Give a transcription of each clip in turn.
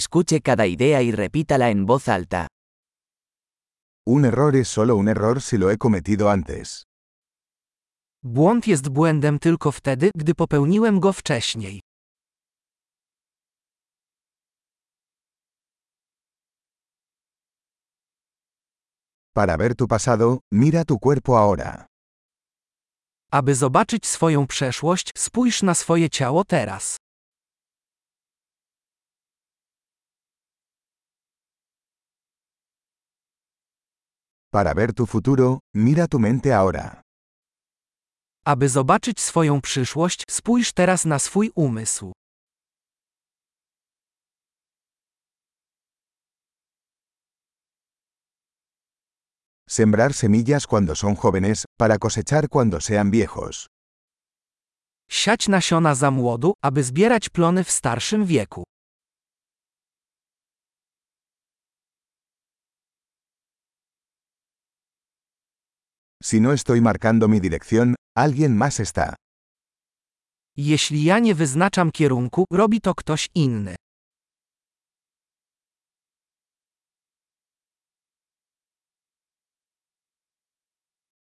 Escuche cada idea y repítala en voz alta. Un error es solo un error si lo he cometido antes. Błąd jest błędem tylko wtedy, gdy popełniłem go wcześniej. Para ver tu pasado, mira tu cuerpo ahora. Aby zobaczyć swoją przeszłość, spójrz na swoje ciało teraz. Para ver tu futuro, mira tu mente ahora. Aby zobaczyć swoją przyszłość, spójrz teraz na swój umysł. Sembrar semillas cuando son jóvenes, para cosechar cuando sean viejos. Siać nasiona za młodu, aby zbierać plony w starszym wieku. Si no estoy marcando mi dirección, alguien más está. Jeśli ja nie wyznaczam kierunku, robi to ktoś inny.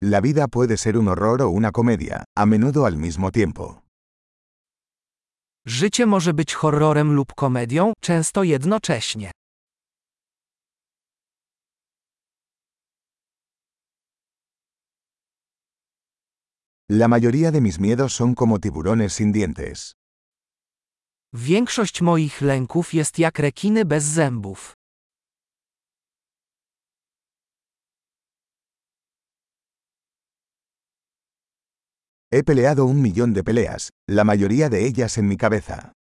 La vida puede ser un horror o una comedia, a menudo al mismo tiempo. Życie może być horrorem lub komedią, często jednocześnie. La mayoría de mis miedos son como tiburones sin dientes. Większość moich lęków jest jak rekiny bez zębów. He peleado un millón de peleas, la mayoría de ellas en mi cabeza.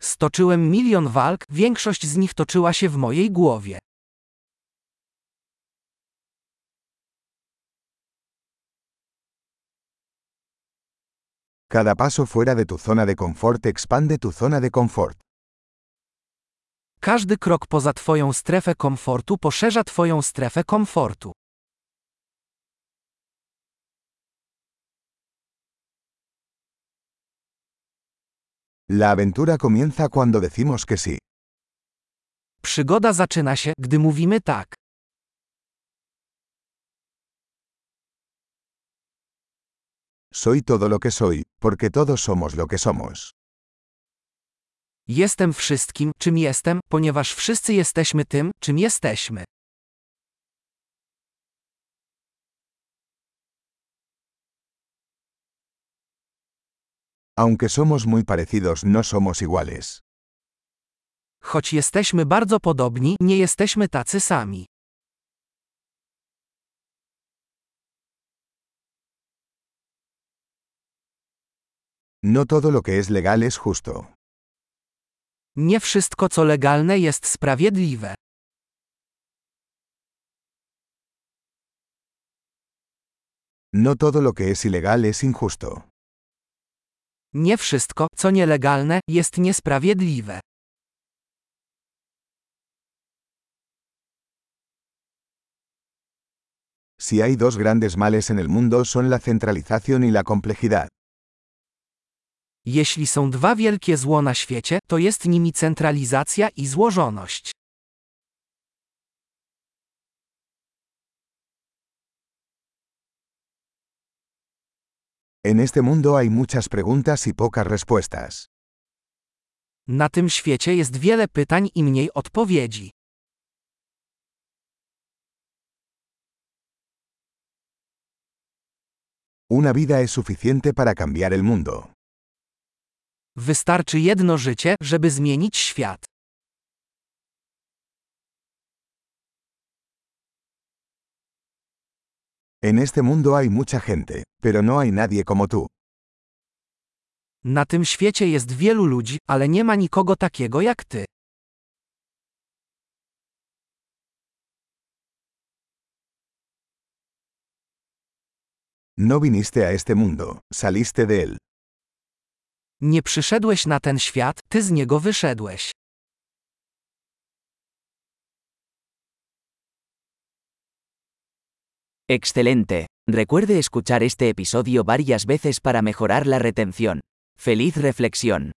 Stoczyłem milion walk, większość z nich toczyła się w mojej głowie. Cada paso fuera de tu zona de confort expande tu zona de confort. Każdy krok poza Twoją strefę komfortu poszerza Twoją strefę komfortu. La aventura comienza cuando decimos que sí. Przygoda zaczyna się, gdy mówimy tak. Soy todo lo que soy, porque todos somos lo que somos. Jestem wszystkim, czym jestem, ponieważ wszyscy jesteśmy tym, czym jesteśmy. Aunque somos muy parecidos, no somos iguales. Choć jesteśmy bardzo podobni, nie jesteśmy tacy sami. No todo lo que es legal es justo. Nie wszystko, co legalne, jest sprawiedliwe. No todo lo que es ilegal es injusto. Nie wszystko, co nielegalne, jest niesprawiedliwe. Si hay dos grandes males en el mundo son la centralización y la complejidad. Jeśli są dwa wielkie zło na świecie, to jest nimi centralizacja i złożoność. En este mundo hay muchas preguntas y pocas respuestas. Na tym świecie jest wiele pytań i mniej odpowiedzi. Una vida es suficiente para cambiar el mundo. Wystarczy jedno życie, żeby zmienić świat. En este mundo hay mucha gente, pero no hay nadie como tú. Na tym świecie jest wielu ludzi, ale nie ma nikogo takiego jak ty. No viniste a este mundo, saliste de él. Nie przyszedłeś na ten świat, ty z niego wyszedłeś. Excelente. Recuerde escuchar este episodio varias veces para mejorar la retención. ¡Feliz reflexión!